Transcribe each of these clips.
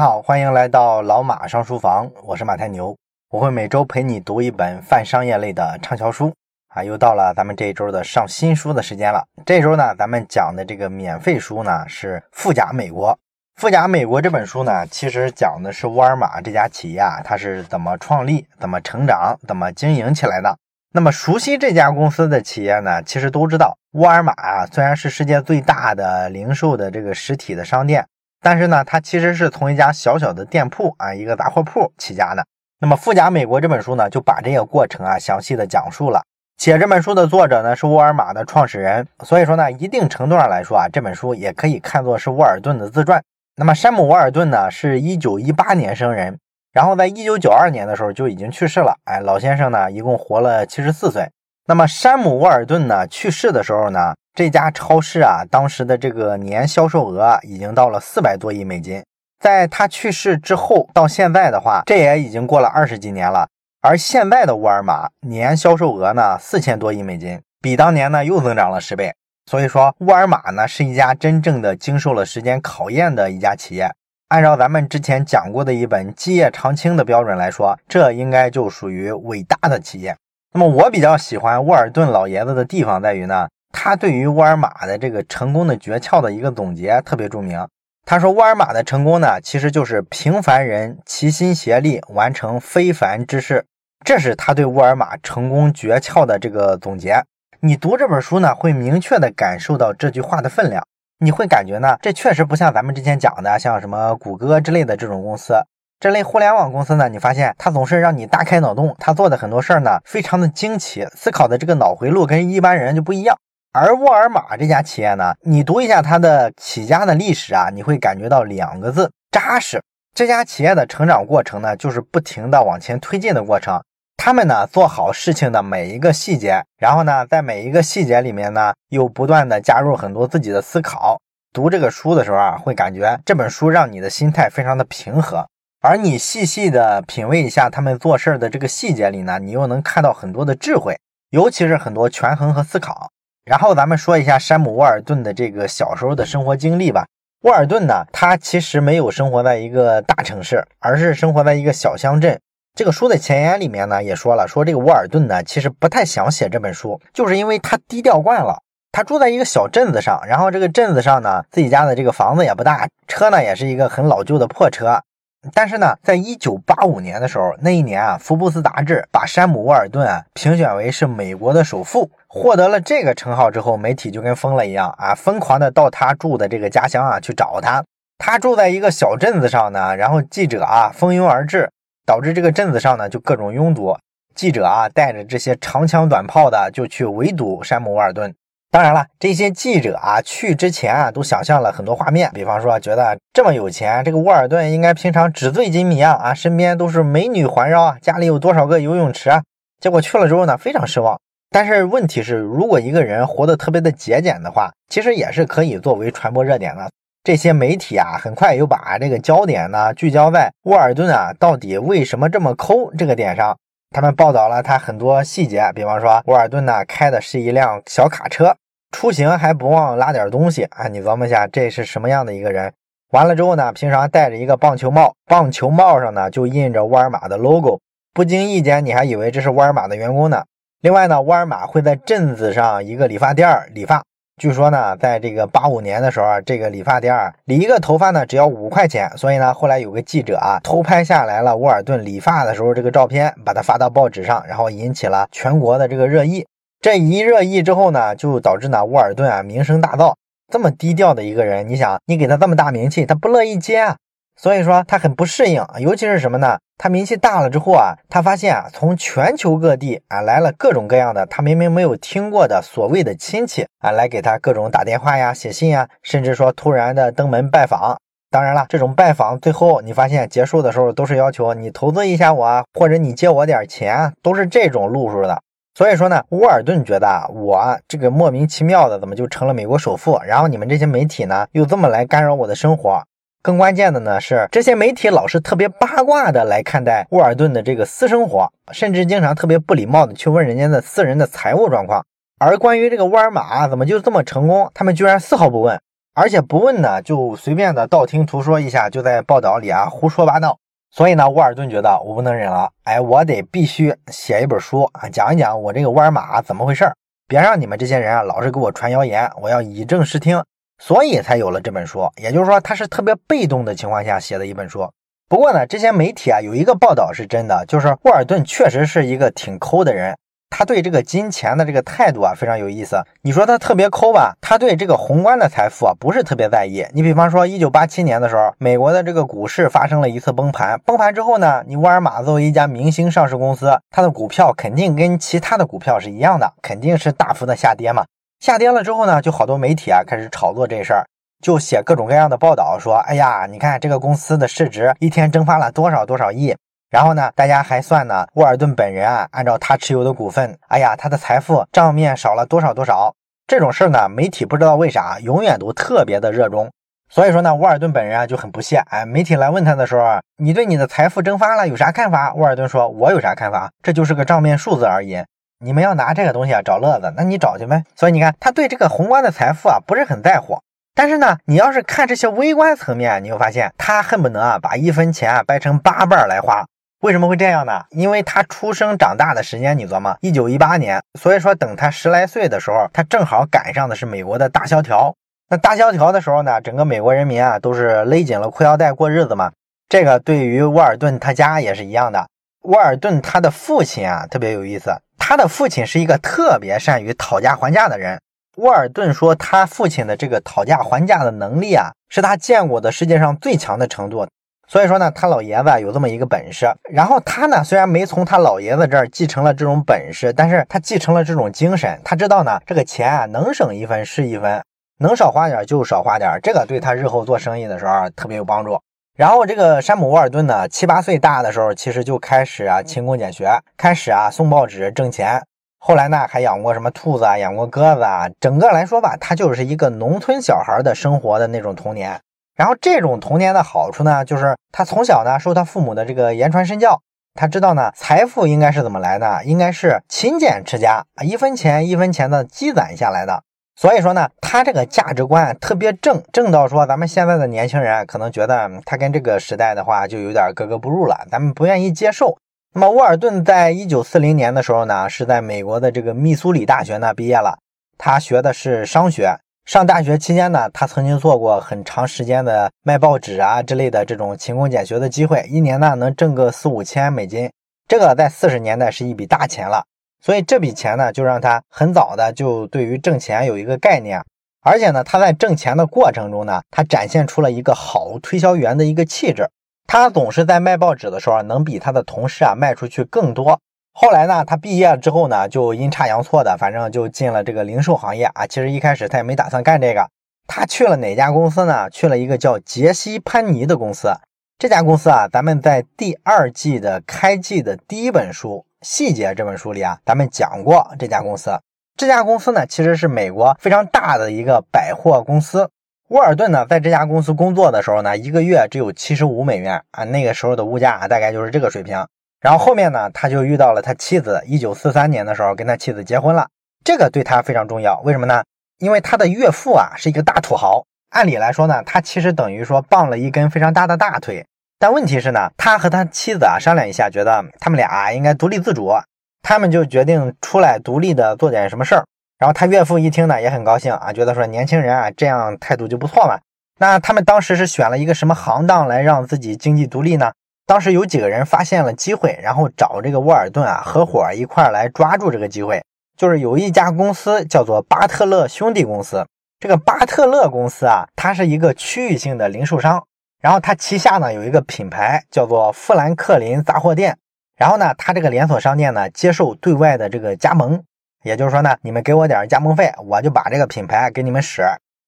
好，欢迎来到老马上书房，我是马太牛，我会每周陪你读一本泛商业类的畅销书啊。又到了咱们这一周的上新书的时间了。这周呢，咱们讲的这个免费书呢是《富甲美国》。《富甲美国》这本书呢，其实讲的是沃尔玛这家企业啊，它是怎么创立、怎么成长、怎么经营起来的。那么熟悉这家公司的企业呢，其实都知道，沃尔玛啊，虽然是世界最大的零售的这个实体的商店。但是呢，他其实是从一家小小的店铺啊，一个杂货铺起家的。那么《富甲美国》这本书呢，就把这个过程啊详细的讲述了。写这本书的作者呢是沃尔玛的创始人，所以说呢，一定程度上来说啊，这本书也可以看作是沃尔顿的自传。那么山姆·沃尔顿呢，是一九一八年生人，然后在一九九二年的时候就已经去世了。哎，老先生呢，一共活了七十四岁。那么山姆·沃尔顿呢去世的时候呢？这家超市啊，当时的这个年销售额已经到了四百多亿美金。在他去世之后到现在的话，这也已经过了二十几年了。而现在的沃尔玛年销售额呢，四千多亿美金，比当年呢又增长了十倍。所以说，沃尔玛呢是一家真正的经受了时间考验的一家企业。按照咱们之前讲过的一本《基业长青》的标准来说，这应该就属于伟大的企业。那么我比较喜欢沃尔顿老爷子的地方在于呢。他对于沃尔玛的这个成功的诀窍的一个总结特别著名。他说，沃尔玛的成功呢，其实就是平凡人齐心协力完成非凡之事。这是他对沃尔玛成功诀窍的这个总结。你读这本书呢，会明确的感受到这句话的分量。你会感觉呢，这确实不像咱们之前讲的，像什么谷歌之类的这种公司，这类互联网公司呢，你发现它总是让你大开脑洞，它做的很多事儿呢，非常的惊奇，思考的这个脑回路跟一般人就不一样。而沃尔玛这家企业呢，你读一下它的起家的历史啊，你会感觉到两个字：扎实。这家企业的成长过程呢，就是不停的往前推进的过程。他们呢，做好事情的每一个细节，然后呢，在每一个细节里面呢，又不断的加入很多自己的思考。读这个书的时候啊，会感觉这本书让你的心态非常的平和。而你细细的品味一下他们做事儿的这个细节里呢，你又能看到很多的智慧，尤其是很多权衡和思考。然后咱们说一下山姆·沃尔顿的这个小时候的生活经历吧。沃尔顿呢，他其实没有生活在一个大城市，而是生活在一个小乡镇。这个书的前言里面呢，也说了，说这个沃尔顿呢，其实不太想写这本书，就是因为他低调惯了。他住在一个小镇子上，然后这个镇子上呢，自己家的这个房子也不大，车呢也是一个很老旧的破车。但是呢，在一九八五年的时候，那一年啊，福布斯杂志把山姆·沃尔顿啊评选为是美国的首富。获得了这个称号之后，媒体就跟疯了一样啊，疯狂的到他住的这个家乡啊去找他。他住在一个小镇子上呢，然后记者啊蜂拥而至，导致这个镇子上呢就各种拥堵。记者啊带着这些长枪短炮的就去围堵山姆·沃尔顿。当然了，这些记者啊去之前啊都想象了很多画面，比方说觉得这么有钱，这个沃尔顿应该平常纸醉金迷啊啊，身边都是美女环绕啊，家里有多少个游泳池啊？结果去了之后呢，非常失望。但是问题是，如果一个人活得特别的节俭的话，其实也是可以作为传播热点的。这些媒体啊，很快又把这个焦点呢聚焦在沃尔顿啊到底为什么这么抠这个点上。他们报道了他很多细节，比方说沃尔顿呢开的是一辆小卡车，出行还不忘拉点东西啊。你琢磨一下，这是什么样的一个人？完了之后呢，平常戴着一个棒球帽，棒球帽上呢就印着沃尔玛的 logo，不经意间你还以为这是沃尔玛的员工呢。另外呢，沃尔玛会在镇子上一个理发店理发。据说呢，在这个八五年的时候啊，这个理发店理一个头发呢只要五块钱。所以呢，后来有个记者啊偷拍下来了沃尔顿理发的时候这个照片，把它发到报纸上，然后引起了全国的这个热议。这一热议之后呢，就导致呢沃尔顿啊名声大噪。这么低调的一个人，你想你给他这么大名气，他不乐意接啊。所以说他很不适应，尤其是什么呢？他名气大了之后啊，他发现啊，从全球各地啊来了各种各样的他明明没有听过的所谓的亲戚啊，来给他各种打电话呀、写信呀，甚至说突然的登门拜访。当然了，这种拜访最后你发现结束的时候都是要求你投资一下我啊，或者你借我点钱，都是这种路数的。所以说呢，沃尔顿觉得啊我这个莫名其妙的怎么就成了美国首富？然后你们这些媒体呢又这么来干扰我的生活？更关键的呢是，这些媒体老是特别八卦的来看待沃尔顿的这个私生活，甚至经常特别不礼貌的去问人家的私人的财务状况。而关于这个沃尔玛怎么就这么成功，他们居然丝毫不问。而且不问呢，就随便的道听途说一下，就在报道里啊胡说八道。所以呢，沃尔顿觉得我不能忍了，哎，我得必须写一本书啊，讲一讲我这个沃尔玛怎么回事别让你们这些人啊老是给我传谣言，我要以正视听。所以才有了这本书。也就是说，他是特别被动的情况下写的一本书。不过呢，这些媒体啊有一个报道是真的，就是沃尔顿确实是一个挺抠的人。他对这个金钱的这个态度啊非常有意思。你说他特别抠吧，他对这个宏观的财富啊不是特别在意。你比方说，一九八七年的时候，美国的这个股市发生了一次崩盘，崩盘之后呢，你沃尔玛作为一家明星上市公司，它的股票肯定跟其他的股票是一样的，肯定是大幅的下跌嘛。下跌了之后呢，就好多媒体啊开始炒作这事儿，就写各种各样的报道，说，哎呀，你看这个公司的市值一天蒸发了多少多少亿。然后呢，大家还算呢，沃尔顿本人啊，按照他持有的股份，哎呀，他的财富账面少了多少多少。这种事儿呢，媒体不知道为啥永远都特别的热衷。所以说呢，沃尔顿本人啊就很不屑。哎，媒体来问他的时候，你对你的财富蒸发了有啥看法？沃尔顿说，我有啥看法？这就是个账面数字而已。你们要拿这个东西啊找乐子，那你找去呗。所以你看，他对这个宏观的财富啊不是很在乎。但是呢，你要是看这些微观层面，你会发现他恨不能啊把一分钱啊掰成八瓣来花。为什么会这样呢？因为他出生长大的时间，你琢磨，一九一八年，所以说等他十来岁的时候，他正好赶上的是美国的大萧条。那大萧条的时候呢，整个美国人民啊都是勒紧了裤腰带过日子嘛。这个对于沃尔顿他家也是一样的。沃尔顿他的父亲啊特别有意思，他的父亲是一个特别善于讨价还价的人。沃尔顿说，他父亲的这个讨价还价的能力啊，是他见过的世界上最强的程度。所以说呢，他老爷子有这么一个本事，然后他呢，虽然没从他老爷子这儿继承了这种本事，但是他继承了这种精神。他知道呢，这个钱啊，能省一分是一分，能少花点就少花点，这个对他日后做生意的时候特别有帮助。然后这个山姆沃尔顿呢，七八岁大的时候，其实就开始啊勤工俭学，开始啊送报纸挣钱。后来呢，还养过什么兔子啊，养过鸽子啊。整个来说吧，他就是一个农村小孩的生活的那种童年。然后这种童年的好处呢，就是他从小呢受他父母的这个言传身教，他知道呢财富应该是怎么来的，应该是勤俭持家啊，一分钱一分钱的积攒下来的。所以说呢，他这个价值观特别正，正到说咱们现在的年轻人可能觉得他跟这个时代的话就有点格格不入了，咱们不愿意接受。那么沃尔顿在一九四零年的时候呢，是在美国的这个密苏里大学呢毕业了，他学的是商学。上大学期间呢，他曾经做过很长时间的卖报纸啊之类的这种勤工俭学的机会，一年呢能挣个四五千美金，这个在四十年代是一笔大钱了。所以这笔钱呢，就让他很早的就对于挣钱有一个概念，而且呢，他在挣钱的过程中呢，他展现出了一个好推销员的一个气质。他总是在卖报纸的时候，能比他的同事啊卖出去更多。后来呢，他毕业了之后呢，就阴差阳错的，反正就进了这个零售行业啊。其实一开始他也没打算干这个，他去了哪家公司呢？去了一个叫杰西潘尼的公司。这家公司啊，咱们在第二季的开季的第一本书《细节》这本书里啊，咱们讲过这家公司。这家公司呢，其实是美国非常大的一个百货公司。沃尔顿呢，在这家公司工作的时候呢，一个月只有七十五美元啊，那个时候的物价啊大概就是这个水平。然后后面呢，他就遇到了他妻子。一九四三年的时候，跟他妻子结婚了。这个对他非常重要。为什么呢？因为他的岳父啊是一个大土豪。按理来说呢，他其实等于说傍了一根非常大的大腿。但问题是呢，他和他妻子啊商量一下，觉得他们俩应该独立自主。他们就决定出来独立的做点什么事儿。然后他岳父一听呢，也很高兴啊，觉得说年轻人啊这样态度就不错嘛。那他们当时是选了一个什么行当来让自己经济独立呢？当时有几个人发现了机会，然后找这个沃尔顿啊合伙一块来抓住这个机会。就是有一家公司叫做巴特勒兄弟公司，这个巴特勒公司啊，它是一个区域性的零售商，然后他旗下呢有一个品牌叫做富兰克林杂货店，然后呢，他这个连锁商店呢接受对外的这个加盟，也就是说呢，你们给我点加盟费，我就把这个品牌给你们使。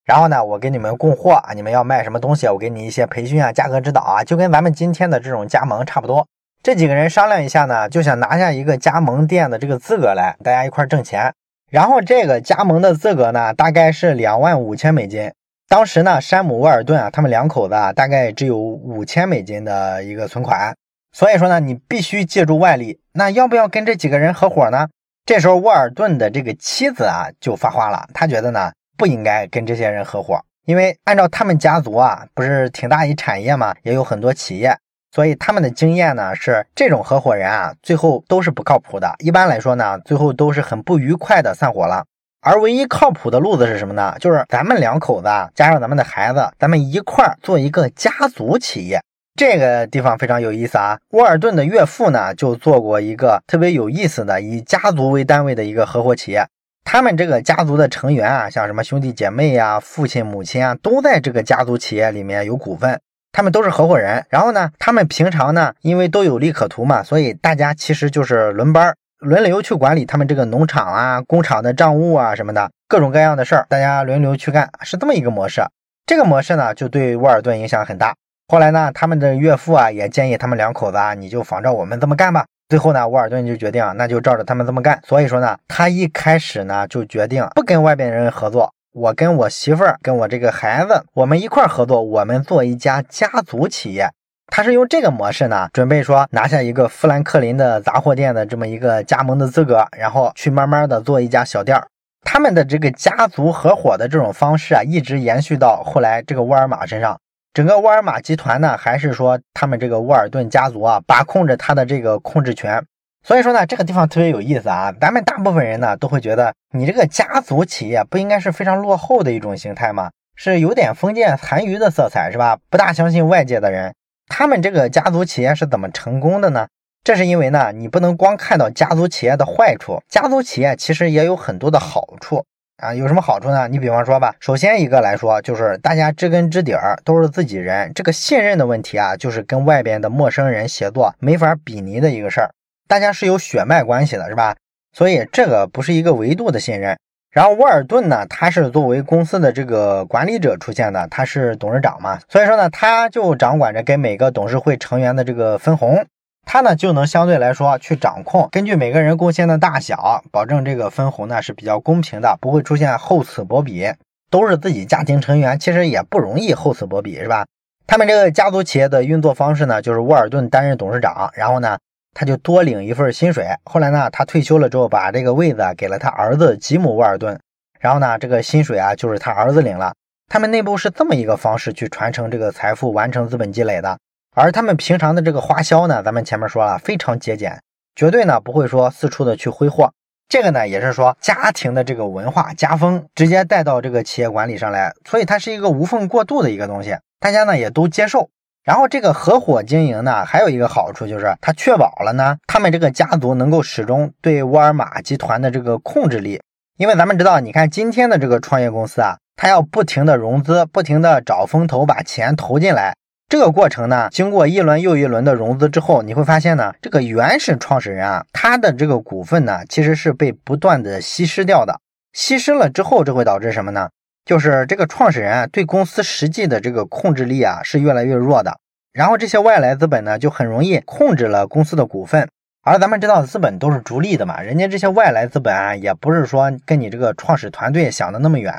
然后呢，我给你们供货啊，你们要卖什么东西，我给你一些培训啊，价格指导啊，就跟咱们今天的这种加盟差不多。这几个人商量一下呢，就想拿下一个加盟店的这个资格来，大家一块挣钱。然后这个加盟的资格呢，大概是两万五千美金。当时呢，山姆沃尔顿啊，他们两口子啊，大概只有五千美金的一个存款。所以说呢，你必须借助外力。那要不要跟这几个人合伙呢？这时候沃尔顿的这个妻子啊，就发话了，他觉得呢。不应该跟这些人合伙，因为按照他们家族啊，不是挺大一产业嘛，也有很多企业，所以他们的经验呢是这种合伙人啊，最后都是不靠谱的。一般来说呢，最后都是很不愉快的散伙了。而唯一靠谱的路子是什么呢？就是咱们两口子加上咱们的孩子，咱们一块儿做一个家族企业。这个地方非常有意思啊。沃尔顿的岳父呢，就做过一个特别有意思的以家族为单位的一个合伙企业。他们这个家族的成员啊，像什么兄弟姐妹呀、父亲母亲啊，都在这个家族企业里面有股份，他们都是合伙人。然后呢，他们平常呢，因为都有利可图嘛，所以大家其实就是轮班、轮流去管理他们这个农场啊、工厂的账务啊什么的，各种各样的事儿，大家轮流去干，是这么一个模式。这个模式呢，就对沃尔顿影响很大。后来呢，他们的岳父啊，也建议他们两口子啊，你就仿照我们这么干吧。最后呢，沃尔顿就决定，那就照着他们这么干。所以说呢，他一开始呢就决定不跟外边人合作，我跟我媳妇儿、跟我这个孩子，我们一块儿合作，我们做一家家族企业。他是用这个模式呢，准备说拿下一个富兰克林的杂货店的这么一个加盟的资格，然后去慢慢的做一家小店儿。他们的这个家族合伙的这种方式啊，一直延续到后来这个沃尔玛身上。整个沃尔玛集团呢，还是说他们这个沃尔顿家族啊，把控着他的这个控制权。所以说呢，这个地方特别有意思啊。咱们大部分人呢，都会觉得你这个家族企业不应该是非常落后的一种形态吗？是有点封建残余的色彩，是吧？不大相信外界的人。他们这个家族企业是怎么成功的呢？这是因为呢，你不能光看到家族企业的坏处，家族企业其实也有很多的好处。啊，有什么好处呢？你比方说吧，首先一个来说，就是大家知根知底儿，都是自己人，这个信任的问题啊，就是跟外边的陌生人协作没法比拟的一个事儿。大家是有血脉关系的，是吧？所以这个不是一个维度的信任。然后沃尔顿呢，他是作为公司的这个管理者出现的，他是董事长嘛，所以说呢，他就掌管着给每个董事会成员的这个分红。他呢就能相对来说去掌控，根据每个人贡献的大小，保证这个分红呢是比较公平的，不会出现厚此薄彼。都是自己家庭成员，其实也不容易厚此薄彼，是吧？他们这个家族企业的运作方式呢，就是沃尔顿担任董事长，然后呢他就多领一份薪水。后来呢他退休了之后，把这个位子给了他儿子吉姆沃尔顿，然后呢这个薪水啊就是他儿子领了。他们内部是这么一个方式去传承这个财富，完成资本积累的。而他们平常的这个花销呢，咱们前面说了，非常节俭，绝对呢不会说四处的去挥霍。这个呢也是说家庭的这个文化家风直接带到这个企业管理上来，所以它是一个无缝过渡的一个东西，大家呢也都接受。然后这个合伙经营呢，还有一个好处就是它确保了呢，他们这个家族能够始终对沃尔玛集团的这个控制力。因为咱们知道，你看今天的这个创业公司啊，它要不停的融资，不停的找风投把钱投进来。这个过程呢，经过一轮又一轮的融资之后，你会发现呢，这个原始创始人啊，他的这个股份呢，其实是被不断的稀释掉的。稀释了之后，这会导致什么呢？就是这个创始人啊，对公司实际的这个控制力啊，是越来越弱的。然后这些外来资本呢，就很容易控制了公司的股份。而咱们知道，资本都是逐利的嘛，人家这些外来资本啊，也不是说跟你这个创始团队想的那么远。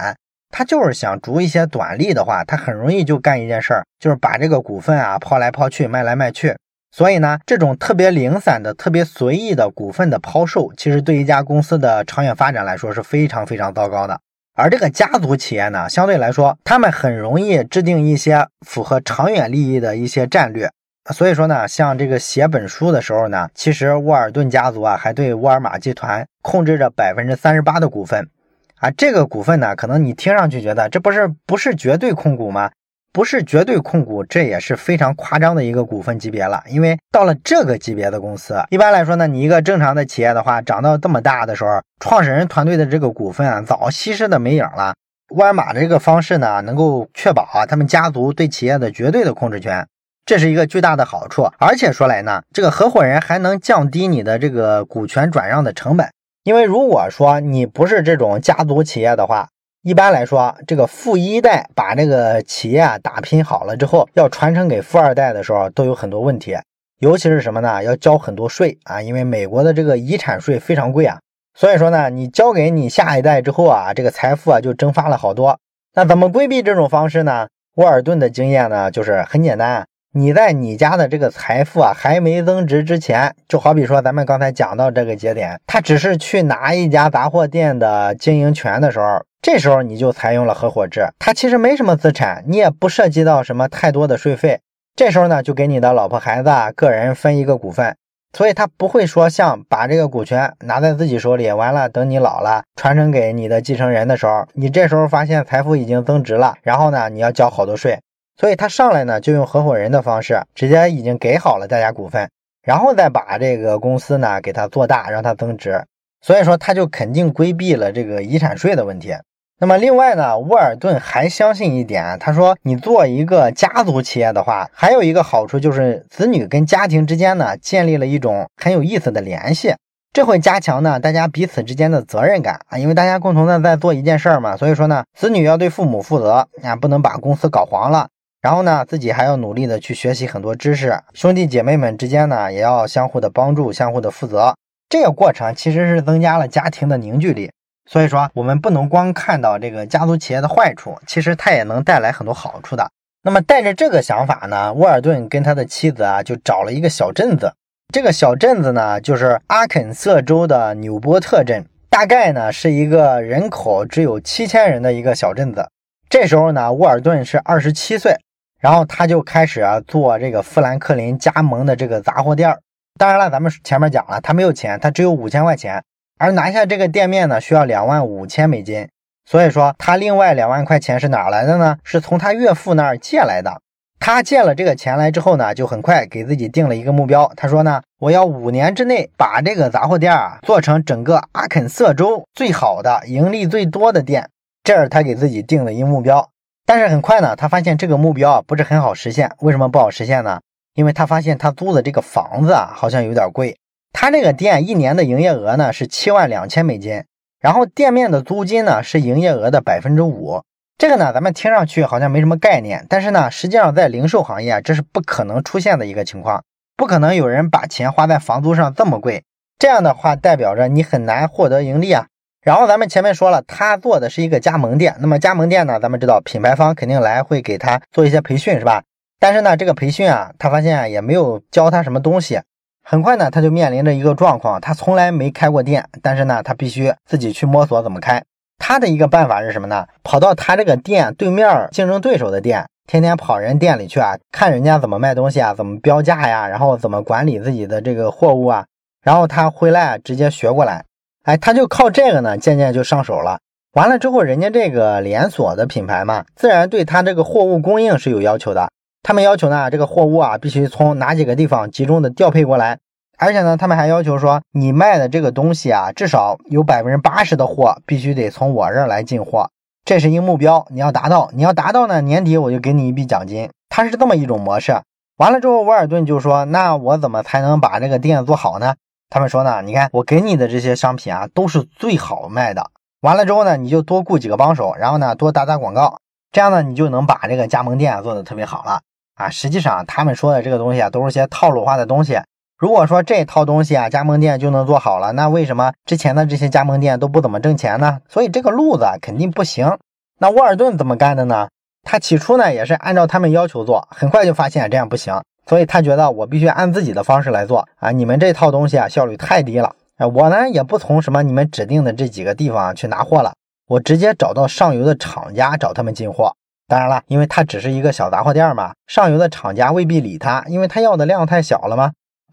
他就是想逐一些短利的话，他很容易就干一件事儿，就是把这个股份啊抛来抛去，卖来卖去。所以呢，这种特别零散的、特别随意的股份的抛售，其实对一家公司的长远发展来说是非常非常糟糕的。而这个家族企业呢，相对来说，他们很容易制定一些符合长远利益的一些战略。所以说呢，像这个写本书的时候呢，其实沃尔顿家族啊还对沃尔玛集团控制着百分之三十八的股份。啊，这个股份呢，可能你听上去觉得这不是不是绝对控股吗？不是绝对控股，这也是非常夸张的一个股份级别了。因为到了这个级别的公司，一般来说呢，你一个正常的企业的话，长到这么大的时候，创始人团队的这个股份啊，早稀释的没影了。沃尔玛的这个方式呢，能够确保啊，他们家族对企业的绝对的控制权，这是一个巨大的好处。而且说来呢，这个合伙人还能降低你的这个股权转让的成本。因为如果说你不是这种家族企业的话，一般来说，这个富一代把这个企业啊打拼好了之后，要传承给富二代的时候，都有很多问题。尤其是什么呢？要交很多税啊，因为美国的这个遗产税非常贵啊。所以说呢，你交给你下一代之后啊，这个财富啊就蒸发了好多。那怎么规避这种方式呢？沃尔顿的经验呢，就是很简单。你在你家的这个财富啊还没增值之前，就好比说咱们刚才讲到这个节点，他只是去拿一家杂货店的经营权的时候，这时候你就采用了合伙制，他其实没什么资产，你也不涉及到什么太多的税费。这时候呢，就给你的老婆孩子啊个人分一个股份，所以他不会说像把这个股权拿在自己手里，完了等你老了传承给你的继承人的时候，你这时候发现财富已经增值了，然后呢你要交好多税，所以他上来呢就用合伙人的方式，直接已经给好了大家股份，然后再把这个公司呢给它做大，让它增值，所以说他就肯定规避了这个遗产税的问题。那么另外呢，沃尔顿还相信一点，他说你做一个家族企业的话，还有一个好处就是子女跟家庭之间呢建立了一种很有意思的联系，这会加强呢大家彼此之间的责任感啊，因为大家共同的在做一件事儿嘛，所以说呢，子女要对父母负责啊，不能把公司搞黄了，然后呢自己还要努力的去学习很多知识，兄弟姐妹们之间呢也要相互的帮助，相互的负责，这个过程其实是增加了家庭的凝聚力。所以说，我们不能光看到这个家族企业的坏处，其实它也能带来很多好处的。那么带着这个想法呢，沃尔顿跟他的妻子啊，就找了一个小镇子。这个小镇子呢，就是阿肯色州的纽波特镇，大概呢是一个人口只有七千人的一个小镇子。这时候呢，沃尔顿是二十七岁，然后他就开始啊做这个富兰克林加盟的这个杂货店。当然了，咱们前面讲了，他没有钱，他只有五千块钱。而拿下这个店面呢，需要两万五千美金，所以说他另外两万块钱是哪来的呢？是从他岳父那儿借来的。他借了这个钱来之后呢，就很快给自己定了一个目标。他说呢，我要五年之内把这个杂货店啊做成整个阿肯色州最好的、盈利最多的店，这是他给自己定的一个目标。但是很快呢，他发现这个目标啊不是很好实现。为什么不好实现呢？因为他发现他租的这个房子啊好像有点贵。他这个店一年的营业额呢是七万两千美金，然后店面的租金呢是营业额的百分之五。这个呢，咱们听上去好像没什么概念，但是呢，实际上在零售行业这是不可能出现的一个情况，不可能有人把钱花在房租上这么贵。这样的话，代表着你很难获得盈利啊。然后咱们前面说了，他做的是一个加盟店，那么加盟店呢，咱们知道品牌方肯定来会给他做一些培训，是吧？但是呢，这个培训啊，他发现也没有教他什么东西。很快呢，他就面临着一个状况，他从来没开过店，但是呢，他必须自己去摸索怎么开。他的一个办法是什么呢？跑到他这个店对面竞争对手的店，天天跑人店里去啊，看人家怎么卖东西啊，怎么标价呀，然后怎么管理自己的这个货物啊，然后他回来直接学过来。哎，他就靠这个呢，渐渐就上手了。完了之后，人家这个连锁的品牌嘛，自然对他这个货物供应是有要求的。他们要求呢，这个货物啊必须从哪几个地方集中的调配过来，而且呢，他们还要求说，你卖的这个东西啊，至少有百分之八十的货必须得从我这儿来进货，这是一个目标，你要达到，你要达到呢，年底我就给你一笔奖金，它是这么一种模式。完了之后，沃尔顿就说，那我怎么才能把这个店做好呢？他们说呢，你看我给你的这些商品啊，都是最好卖的。完了之后呢，你就多雇几个帮手，然后呢，多打打广告，这样呢，你就能把这个加盟店做的特别好了。啊，实际上他们说的这个东西啊，都是些套路化的东西。如果说这套东西啊，加盟店就能做好了，那为什么之前的这些加盟店都不怎么挣钱呢？所以这个路子肯定不行。那沃尔顿怎么干的呢？他起初呢也是按照他们要求做，很快就发现这样不行，所以他觉得我必须按自己的方式来做啊。你们这套东西啊效率太低了啊，我呢也不从什么你们指定的这几个地方去拿货了，我直接找到上游的厂家找他们进货。当然了，因为他只是一个小杂货店嘛，上游的厂家未必理他，因为他要的量太小了嘛。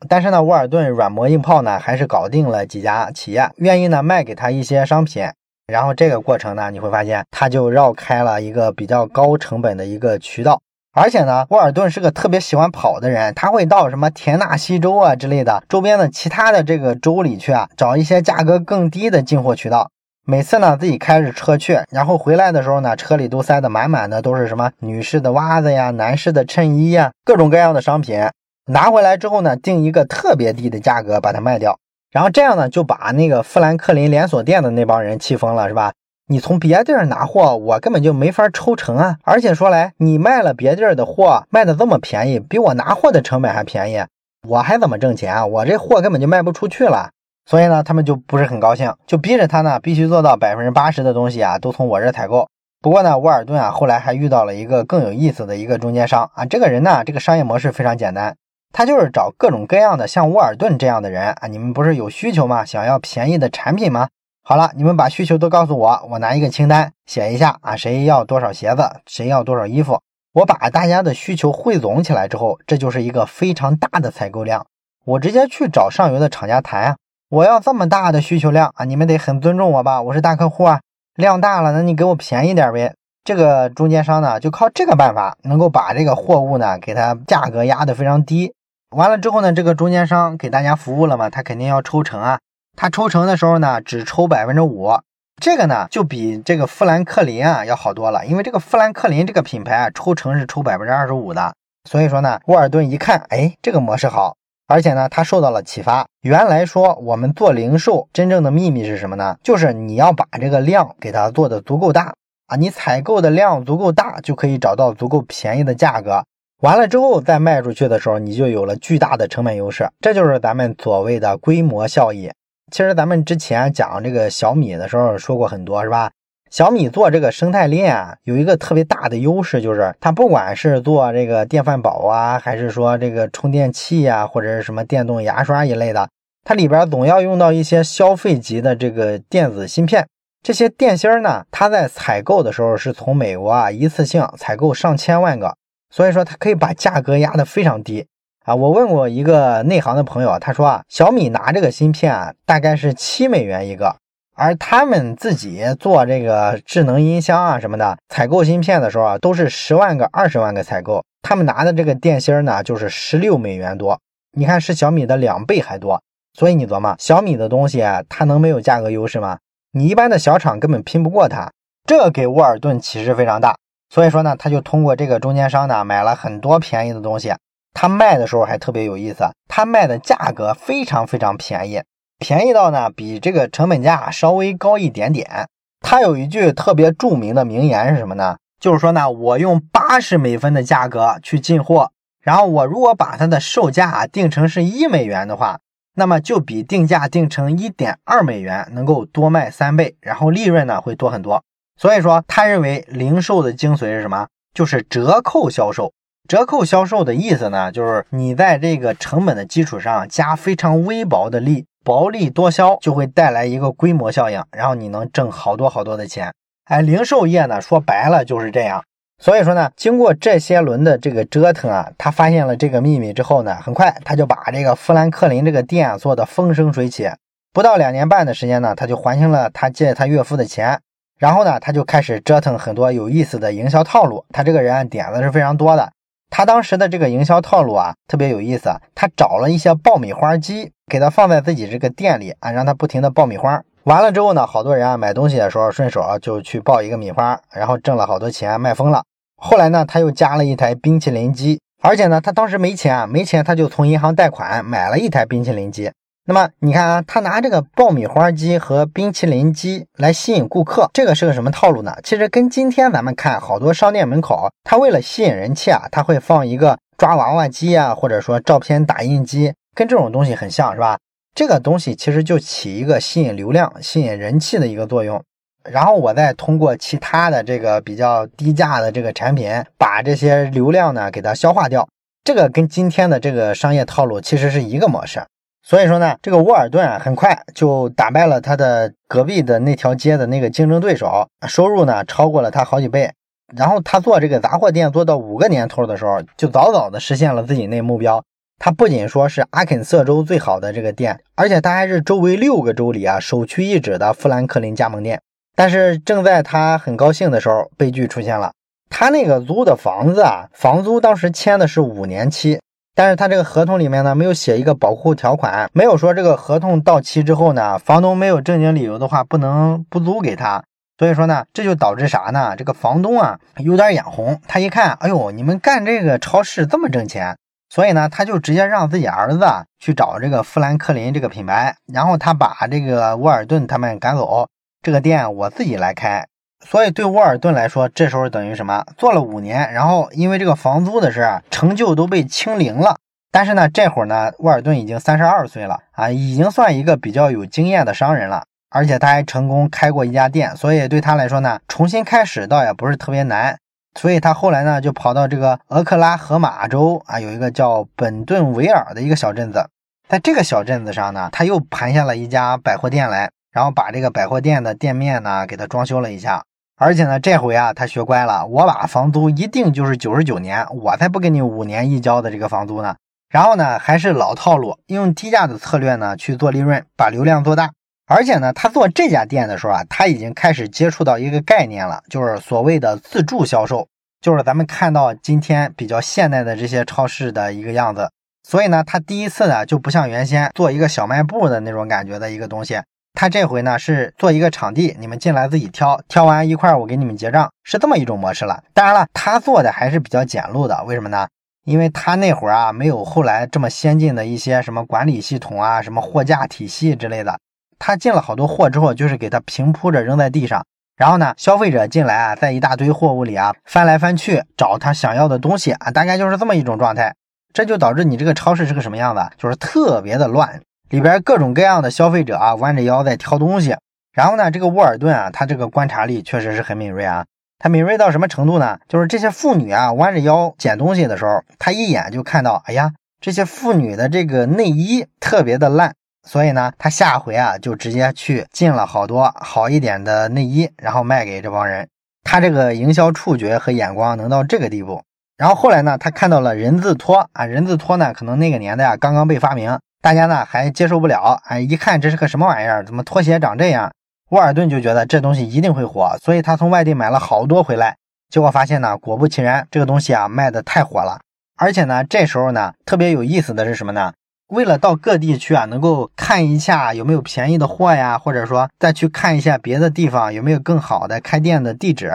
但是呢，沃尔顿软磨硬泡呢，还是搞定了几家企业，愿意呢卖给他一些商品。然后这个过程呢，你会发现他就绕开了一个比较高成本的一个渠道。而且呢，沃尔顿是个特别喜欢跑的人，他会到什么田纳西州啊之类的周边的其他的这个州里去啊，找一些价格更低的进货渠道。每次呢，自己开着车去，然后回来的时候呢，车里都塞得满满的，都是什么女士的袜子呀、男士的衬衣呀，各种各样的商品。拿回来之后呢，定一个特别低的价格把它卖掉，然后这样呢，就把那个富兰克林连锁店的那帮人气疯了，是吧？你从别地儿拿货，我根本就没法抽成啊！而且说来，你卖了别地儿的货，卖的这么便宜，比我拿货的成本还便宜，我还怎么挣钱啊？我这货根本就卖不出去了。所以呢，他们就不是很高兴，就逼着他呢，必须做到百分之八十的东西啊，都从我这采购。不过呢，沃尔顿啊，后来还遇到了一个更有意思的一个中间商啊。这个人呢，这个商业模式非常简单，他就是找各种各样的像沃尔顿这样的人啊。你们不是有需求吗？想要便宜的产品吗？好了，你们把需求都告诉我，我拿一个清单写一下啊，谁要多少鞋子，谁要多少衣服，我把大家的需求汇总起来之后，这就是一个非常大的采购量。我直接去找上游的厂家谈啊，我要这么大的需求量啊，你们得很尊重我吧，我是大客户啊，量大了，那你给我便宜点呗。这个中间商呢，就靠这个办法，能够把这个货物呢，给它价格压得非常低。完了之后呢，这个中间商给大家服务了嘛，他肯定要抽成啊。他抽成的时候呢，只抽百分之五，这个呢就比这个富兰克林啊要好多了，因为这个富兰克林这个品牌啊，抽成是抽百分之二十五的。所以说呢，沃尔顿一看，哎，这个模式好，而且呢，他受到了启发。原来说我们做零售真正的秘密是什么呢？就是你要把这个量给它做的足够大啊，你采购的量足够大，就可以找到足够便宜的价格。完了之后再卖出去的时候，你就有了巨大的成本优势。这就是咱们所谓的规模效益。其实咱们之前讲这个小米的时候说过很多，是吧？小米做这个生态链啊，有一个特别大的优势，就是它不管是做这个电饭煲啊，还是说这个充电器啊，或者是什么电动牙刷一类的，它里边总要用到一些消费级的这个电子芯片。这些电芯呢，它在采购的时候是从美国啊一次性采购上千万个，所以说它可以把价格压得非常低。啊，我问过一个内行的朋友，他说啊，小米拿这个芯片啊，大概是七美元一个，而他们自己做这个智能音箱啊什么的，采购芯片的时候啊，都是十万个、二十万个采购，他们拿的这个电芯呢，就是十六美元多，你看是小米的两倍还多，所以你琢磨，小米的东西它能没有价格优势吗？你一般的小厂根本拼不过它，这给沃尔顿启示非常大，所以说呢，他就通过这个中间商呢，买了很多便宜的东西。他卖的时候还特别有意思，他卖的价格非常非常便宜，便宜到呢比这个成本价稍微高一点点。他有一句特别著名的名言是什么呢？就是说呢，我用八十美分的价格去进货，然后我如果把它的售价定成是一美元的话，那么就比定价定成一点二美元能够多卖三倍，然后利润呢会多很多。所以说，他认为零售的精髓是什么？就是折扣销售。折扣销售的意思呢，就是你在这个成本的基础上加非常微薄的利，薄利多销，就会带来一个规模效应，然后你能挣好多好多的钱。哎，零售业呢，说白了就是这样。所以说呢，经过这些轮的这个折腾啊，他发现了这个秘密之后呢，很快他就把这个富兰克林这个店做的风生水起。不到两年半的时间呢，他就还清了他借他岳父的钱，然后呢，他就开始折腾很多有意思的营销套路。他这个人点子是非常多的。他当时的这个营销套路啊，特别有意思。他找了一些爆米花机，给他放在自己这个店里啊，让他不停的爆米花。完了之后呢，好多人啊买东西的时候顺手啊就去爆一个米花，然后挣了好多钱，卖疯了。后来呢，他又加了一台冰淇淋机，而且呢，他当时没钱啊，没钱他就从银行贷款买了一台冰淇淋机。那么你看啊，他拿这个爆米花机和冰淇淋机来吸引顾客，这个是个什么套路呢？其实跟今天咱们看好多商店门口，他为了吸引人气啊，他会放一个抓娃娃机啊，或者说照片打印机，跟这种东西很像是吧？这个东西其实就起一个吸引流量、吸引人气的一个作用，然后我再通过其他的这个比较低价的这个产品，把这些流量呢给它消化掉。这个跟今天的这个商业套路其实是一个模式。所以说呢，这个沃尔顿啊，很快就打败了他的隔壁的那条街的那个竞争对手，收入呢超过了他好几倍。然后他做这个杂货店做到五个年头的时候，就早早的实现了自己那目标。他不仅说是阿肯色州最好的这个店，而且他还是周围六个州里啊首屈一指的富兰克林加盟店。但是正在他很高兴的时候，悲剧出现了。他那个租的房子啊，房租当时签的是五年期。但是他这个合同里面呢，没有写一个保护条款，没有说这个合同到期之后呢，房东没有正经理由的话，不能不租给他。所以说呢，这就导致啥呢？这个房东啊，有点眼红。他一看，哎呦，你们干这个超市这么挣钱，所以呢，他就直接让自己儿子去找这个富兰克林这个品牌，然后他把这个沃尔顿他们赶走，这个店我自己来开。所以对沃尔顿来说，这时候等于什么？做了五年，然后因为这个房租的事，成就都被清零了。但是呢，这会儿呢，沃尔顿已经三十二岁了啊，已经算一个比较有经验的商人了。而且他还成功开过一家店，所以对他来说呢，重新开始倒也不是特别难。所以他后来呢，就跑到这个俄克拉荷马州啊，有一个叫本顿维尔的一个小镇子，在这个小镇子上呢，他又盘下了一家百货店来。然后把这个百货店的店面呢给他装修了一下。而且呢，这回啊，他学乖了，我把房租一定就是九十九年，我才不给你五年一交的这个房租呢。然后呢，还是老套路，用低价的策略呢去做利润，把流量做大。而且呢，他做这家店的时候啊，他已经开始接触到一个概念了，就是所谓的自助销售，就是咱们看到今天比较现代的这些超市的一个样子。所以呢，他第一次呢就不像原先做一个小卖部的那种感觉的一个东西，他这回呢是做一个场地，你们进来自己挑，挑完一块我给你们结账，是这么一种模式了。当然了，他做的还是比较简陋的，为什么呢？因为他那会儿啊没有后来这么先进的一些什么管理系统啊，什么货架体系之类的。他进了好多货之后，就是给他平铺着扔在地上，然后呢，消费者进来啊，在一大堆货物里啊翻来翻去找他想要的东西啊，大概就是这么一种状态。这就导致你这个超市是个什么样子？就是特别的乱，里边各种各样的消费者啊弯着腰在挑东西。然后呢，这个沃尔顿啊，他这个观察力确实是很敏锐啊。他敏锐到什么程度呢？就是这些妇女啊弯着腰捡东西的时候，他一眼就看到，哎呀，这些妇女的这个内衣特别的烂。所以呢，他下回啊就直接去进了好多好一点的内衣，然后卖给这帮人。他这个营销触觉和眼光能到这个地步。然后后来呢，他看到了人字拖啊，人字拖呢可能那个年代啊刚刚被发明，大家呢还接受不了。哎，一看这是个什么玩意儿？怎么拖鞋长这样？沃尔顿就觉得这东西一定会火，所以他从外地买了好多回来。结果发现呢，果不其然，这个东西啊卖的太火了。而且呢，这时候呢特别有意思的是什么呢？为了到各地去啊，能够看一下有没有便宜的货呀，或者说再去看一下别的地方有没有更好的开店的地址，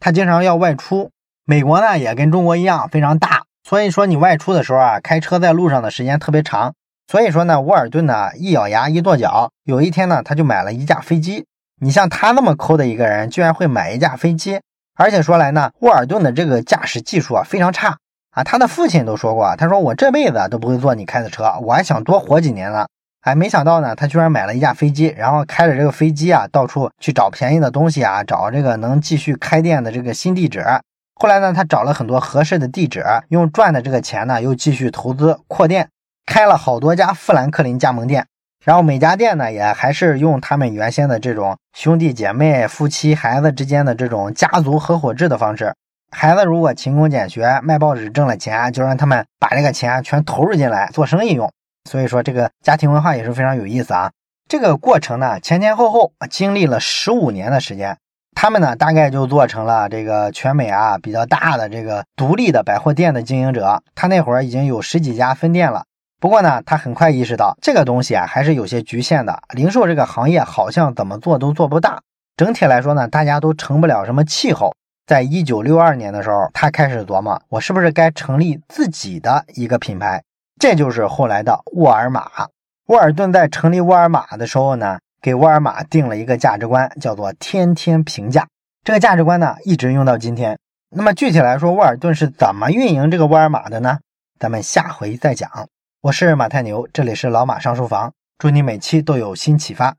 他经常要外出。美国呢也跟中国一样非常大，所以说你外出的时候啊，开车在路上的时间特别长。所以说呢，沃尔顿呢一咬牙一跺脚，有一天呢他就买了一架飞机。你像他那么抠的一个人，居然会买一架飞机，而且说来呢，沃尔顿的这个驾驶技术啊非常差。啊，他的父亲都说过，他说我这辈子都不会坐你开的车，我还想多活几年呢。哎，没想到呢，他居然买了一架飞机，然后开着这个飞机啊，到处去找便宜的东西啊，找这个能继续开店的这个新地址。后来呢，他找了很多合适的地址，用赚的这个钱呢，又继续投资扩店，开了好多家富兰克林加盟店。然后每家店呢，也还是用他们原先的这种兄弟姐妹、夫妻、孩子之间的这种家族合伙制的方式。孩子如果勤工俭学卖报纸挣了钱，就让他们把这个钱全投入进来做生意用。所以说这个家庭文化也是非常有意思啊。这个过程呢前前后后经历了十五年的时间，他们呢大概就做成了这个全美啊比较大的这个独立的百货店的经营者。他那会儿已经有十几家分店了。不过呢，他很快意识到这个东西啊还是有些局限的。零售这个行业好像怎么做都做不大。整体来说呢，大家都成不了什么气候。在一九六二年的时候，他开始琢磨，我是不是该成立自己的一个品牌？这就是后来的沃尔玛。沃尔顿在成立沃尔玛的时候呢，给沃尔玛定了一个价值观，叫做“天天平价”。这个价值观呢，一直用到今天。那么具体来说，沃尔顿是怎么运营这个沃尔玛的呢？咱们下回再讲。我是马太牛，这里是老马上书房，祝你每期都有新启发。